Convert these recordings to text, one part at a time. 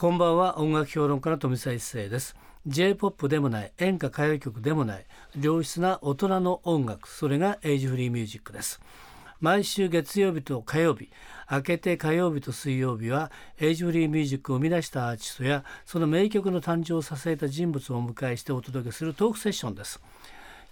こんばんは。音楽評論家の富澤一世です。J-POP でもない演歌歌謡曲でもない良質な大人の音楽それがエイジフリーミュージックです。毎週月曜日と火曜日明けて火曜日と水曜日はエイジフリーミュージックを生み出したアーティストやその名曲の誕生を支えた人物をお迎えしてお届けするトークセッションです。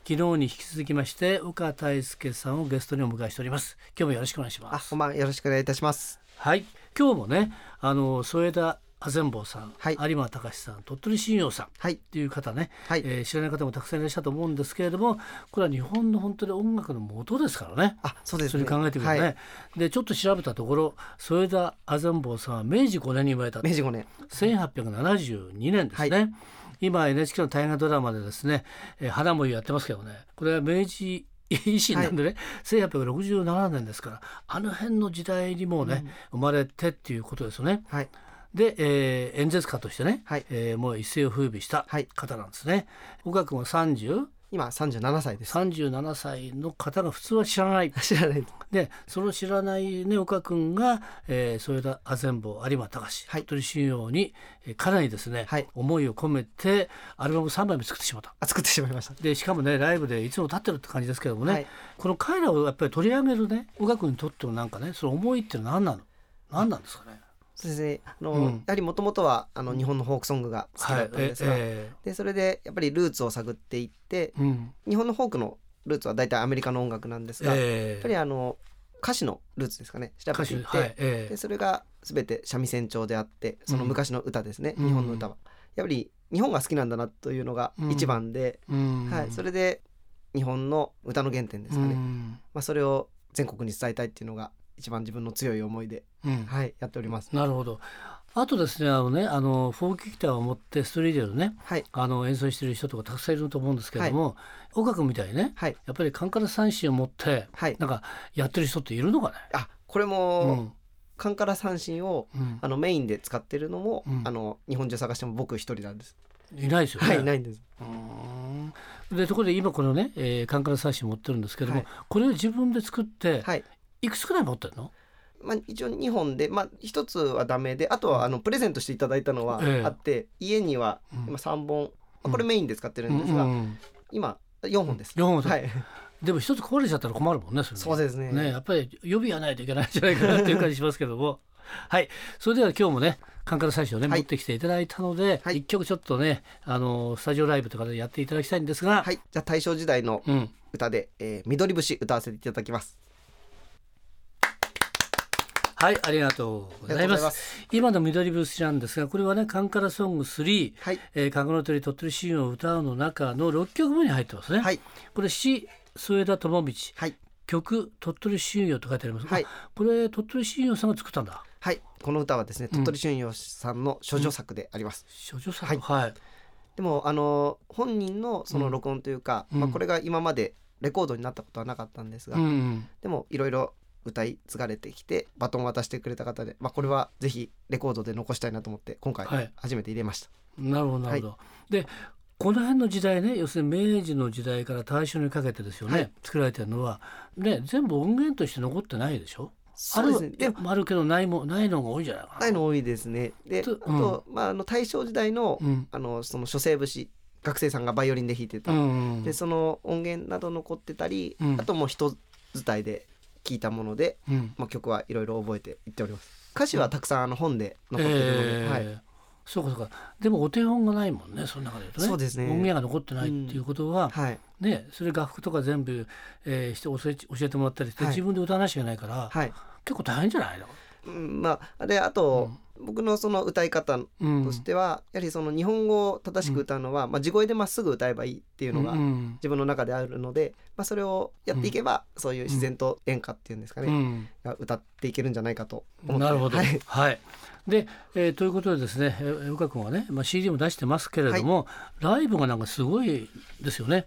昨日に引き続きまして岡大輔さんをゲストにお迎えしております。今日もよろしくお願いします。あこんばんはよろしくお願いいたします。はい。今日もねあの添田阿善坊さん、はい。有馬隆さん鳥取信用さんはい。っていう方ね、はい。えー知らない方もたくさんいらっしゃると思うんですけれどもこれは日本の本当に音楽の元ですからね。あそうですね。それ考えてみるとね、はい、でちょっと調べたところ添田阿善坊さんは明治5年に生まれた。明治5年。1872年ですね、今 NHK の大河ドラマでですね「えー花もゆ」やってますけどね。これは明治維新なんでね、1867年ですからあの辺の時代にもうね、生まれてっていうことですよね。はいで、えー演説家としてね、はい。えーもう一世を風靡したはい。方なんですね。岡君は30今37歳です。37歳の方が普通は知らない。知らない。でその知らないね岡君が、えー、添田阿善坊有馬隆はい。鳥取信用に、えーかなりですね、はい。思いを込めてアルバム3枚目作ってしまった。あ作ってしまいました。でしかもねライブでいつも立ってるって感じですけどもね、はい。この彼らをやっぱり取り上げるね岡君にとってのなんかねその思いって何なの？何なんですかね？そうですねあの、うん。やはりもともとはあの日本のフォークソングが好きだったんですが、はい。えでそれでやっぱりルーツを探っていってえうん。日本のフォークのルーツは大体アメリカの音楽なんですが、やっえぱりあの歌詞のルーツですかね。調べていって、はいえでそれが全て三味線調であってその昔の歌ですね、うん。日本の歌は。やっぱり日本が好きなんだなというのが一番で、はい、それで日本の歌の原点ですかね、うん。まあ、それを全国に伝えたいっていうのが一番自分の強い思いで、うん。はい、やっております。なるほど。あとですねあのねあのフォークギターを持ってストリートでねはい、あの演奏してる人とかたくさんいると思うんですけれども、岡君みたいにねはい、やっぱりカンカラ三振を持ってはい、なんかやってる人っているのかね？あこれうも、ん。カンカラ三振をうん。あのメインで使ってるのも、うん。あの日本中探しても僕一人なんです。いないですよね。はい、ないんです。うーん。でところで今このね、えー、カンカラ三振持ってるんですけども、はい。これを自分で作って、はい。い、くつくらい持ってるの？まあ、一応2本で、まあ、1つはダメであとはあのプレゼントしていただいたのはええ。あって、家にはうん。今3本、まあこれメインで使ってるんですが、うんうん今4本です。4本ですはい、でも一つ壊れちゃったら困るもんねそれね。そうですね。ねやっぱり予備はないといけないんじゃないかなっていう感じしますけども。はい。それでは今日もねカンカラ最初ね、はい。持ってきていただいたので、はい。一曲ちょっとねあのスタジオライブとかでやっていただきたいんですが、はい、じゃあ大正時代のうん、歌で、えー、緑節歌わせていただきます。はいありがとうございます。す。今の緑節なんですがこれはねカンカラソング3はい、「えー、かぐの鳥鳥取シーンを歌う」の中の6曲目に入ってますね、はい、これ詩添田智道。はい、曲鳥取信用と書いてあります、はい。あこれ鳥取信用さんが作ったんだ。はい、この歌はですね、鳥取春陽さんの処女作であります。処女作はい。はい、でも、あの本人のその録音というか、うん。まあ、これが今までレコードになったことはなかったんですが、うんうん。でもいろいろ歌い継がれてきてバトンを渡してくれた方で、まあ、これはぜひレコードで残したいなと思って今回はい。初めて入れました。なるほどなるほど、でこの辺の時代ね要するに明治の時代から大正にかけてですよね、はい。作られてるのはね全部音源として残ってないでしょ？そうですね。あるでもあるけどないもないのが多いんじゃないかな。ないの多いですね。であとと、まあ、あの大正時代の,、うん。あのその書生節学生さんがバイオリンで弾いてた、うん。でその音源など残ってたり、うん。あともう人伝いで聞いたもので、うん。まあ、曲はいろいろ覚えていっております。歌詞はたくさんあの本で残ってるので、えーはい、そうかそうか。でもお手本がないもんねその中で言うとね。そうですね。音源が残ってないっていうことは、はい、ねそれ楽譜とか全部、えーして教え教えてもらったりして、はい。自分で歌わなきゃいけないから、はい、結構大変じゃないの、うん、まあであと、僕のその歌い方うん。としては、やはりその日本語を正しく歌うのは、まあ、地声でまっすぐ歌えばいいっていうのがうん自分の中であるので、まあ、それをやっていけば、そういう自然と演歌っていうんですかね、歌っていけるんじゃないかと思って。なるほど。ははい。い。で、えーということでですね、えー岡君はね、まあ、CD も出してますけれども、ライブがなんかすごいですよね。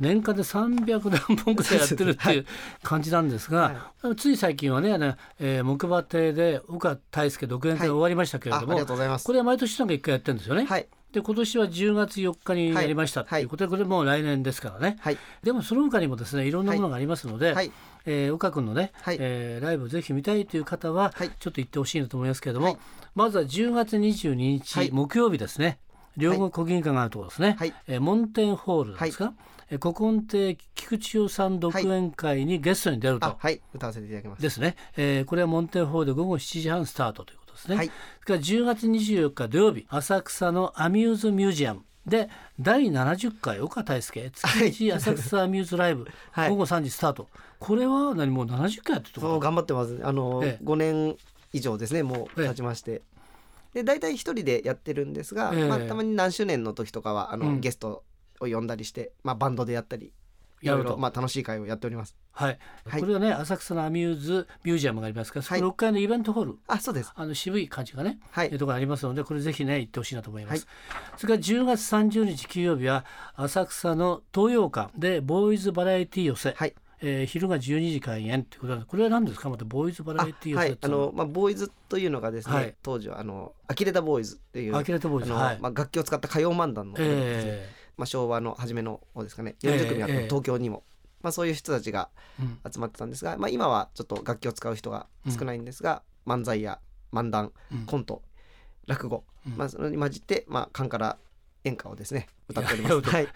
年間で300何本ぐらいやってるっていう感じなんですが、つい最近はね、あのえー木馬亭で岡大輔独演会が終わりましたけれども、あありがとうございます。これは毎年なんか一回やってるんですよね。はい。で今年は10月4日にやりましたということで、これもう来年ですからね、はい。でもその他にもですねいろんなものがありますので、はい。えー岡君のね、はい。えーライブをぜひ見たいという方は、はい。ちょっと行ってほしいなと思いますけれども、はい。まずは10月22日、はい。木曜日ですね。両国国技館があるところですね、はい。えーモンテンホールですか、えー古今亭菊千代さん独演会にゲストに出ると、あはい。歌わせていただきます。ですね、えーこれはモンテンホールで午後7時半スタートということですね、はい。それから10月24日土曜日浅草のアミューズミュージアムで第70回岡大輔月一浅草アミューズライブ、はい。午後3時スタート。これは何もう70回やってるそう頑張ってます。あの、ええ。5年以上ですね。もうええ。経ちまして、で大体一人でやってるんですが、ええ。まあ、たまに何周年の時とかはあの、うん。ゲストを呼んだりして、まあ、バンドでやったりいろいやるとろまあ楽しい会をやっております。はい、はい。これはね浅草のアミューズミュージアムがありますからそこはい。6階のイベントホール、あそうです。あの渋い感じがね、はい。えーところありますのでこれぜひね行ってほしいなと思います、それから10月30日金曜日は浅草の東洋館でボーイズバラエティ寄せ、はい。えー昼が12時開演。ってことなんでこれは何ですか？またボーイズバラあエティ寄はいうのは。い。あの、まあ、ボーイズというのがですね、はい。当時はあのアキレタボーイズっていうあのはい。まあ、楽器を使った歌謡漫談の、えまあ、昭和の初めの方ですかね。ええ40組あったええ東京にも、まあ、そういう人たちが集まってたんですが、まあ、今はちょっと楽器を使う人が少ないんですが、漫才や漫談うん。コント落語、うん。まあ、それに混じって、まあ、カンカラ演歌をですね歌っておりまいやい。はい、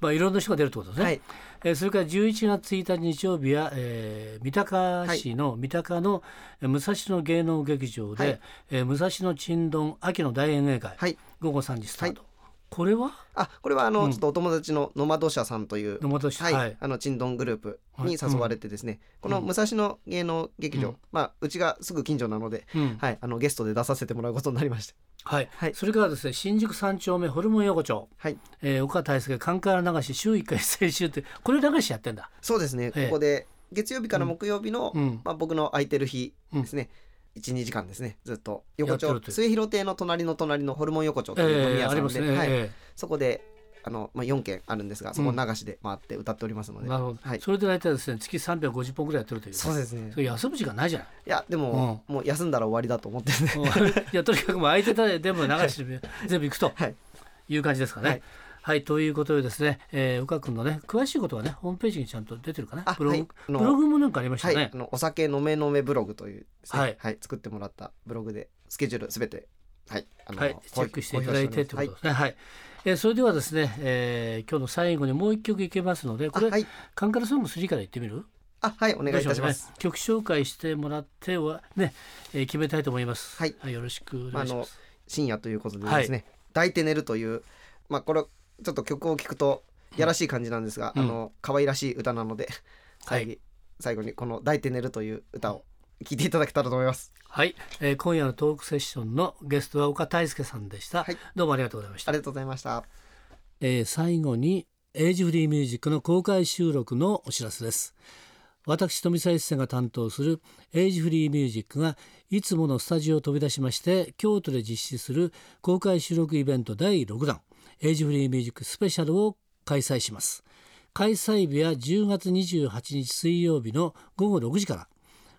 まあいろんな人が出るってことですね、はい、えーそれから11月1日日曜日は、えー三鷹市の三鷹のえー武蔵野芸能劇場で、はい。えー武蔵野ちんどん秋の大演芸会、はい。午後3時スタート、これは？あこれはあの、うん。ちょっとお友達のノマド社さんという野本市はい、はい。あのチンドングループにはい。誘われてですね、この武蔵野芸能劇場、うん。まあうちがすぐ近所なので、うん。はい、あのゲストで出させてもらうことになりまして、はい。はい。それからですね新宿三丁目ホルモン横丁、はい、えー、岡大輔カンカラ流し週1回先週ってこれ流しやってんだ。そうですね、ええ。ここで月曜日から木曜日の、うん。まあ、僕の空いてる日ですね、12時間ですね。ずっと。横丁。末広亭の隣の隣のホルモン横丁という飲みえー、屋さんで、ありますね、はい、えそこであの、まあ、4軒あるんですがそこ流しで回って歌っておりますので、ーなるほど、はい、それで大体ですね月350本ぐらいやってるという。そうですね。それ休む時間ないじゃないいやでも、もう休んだら終わりだと思ってるん。でもういやとにかくもう空いてたら全部流して 全部行くとはい。いう感じですかね。ははいい、ということでですね、えー、岡君のね詳しいことはねホームページにちゃんと出てるかな？あブログ、はいブログもなんかありましたはい、ねあ。のお酒飲め飲めブログというですね、はい作ってもらったブログでスケジュールすべてはい、あのはい、チェックしていただいてということはですね。はい、えーそれではですね、えー、今日の最後にもう一曲いけますので、これ、あはい、カンカラソング3から言ってみる？あはい、お願いいたします。曲紹介してもらってはね、えー、決めたいと思います。はいよろしくお願いします。深夜ということでですね、抱いて寝るという、まあこれちょっと曲を聞くとやらしい感じなんですが、うんあの可愛らしい歌なので、はい最後最後にこの抱いて寝るという歌を聞いていただけたらと思います。はい、えー、今夜のトークセッションのゲストは岡大輔さんでした。はいどうもありがとうございましたあ。りがとうございました。えー最後にAge Free Music の公開収録のお知らせです私富澤一世が担当する Age Free Music がいつものスタジオを飛び出しまして京都で実施する公開収録イベント第6弾 Age Free Music スペシャルを開催します。開催日は10月28日水曜日の午後6時から。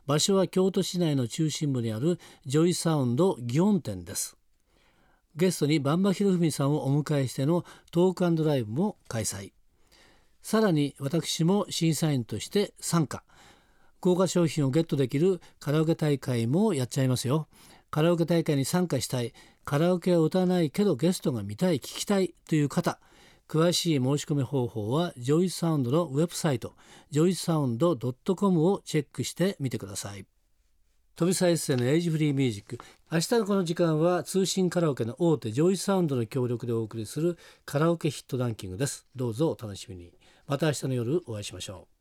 場所は京都市内の中心部にあるジョイサウンド祇園店です。ゲストに馬場博文さんをお迎えしてのトークライブも開催。さらに私も審査員として参加。豪華商品をゲットできるカラオケ大会もやっちゃいますよ。カラオケ大会に参加したい。カラオケは歌わないけどゲストが見たい聞きたいという方。詳しい申し込み方法はジョイサウンドのウェブサイトジョイサウンド .com をチェックしてみてください。飛びエッセイの Age Free Music。明日のこの時間は通信カラオケの大手ジョイサウンドの協力でお送りするカラオケヒットランキングです。どうぞお楽しみに。また明日の夜お会いしましょう。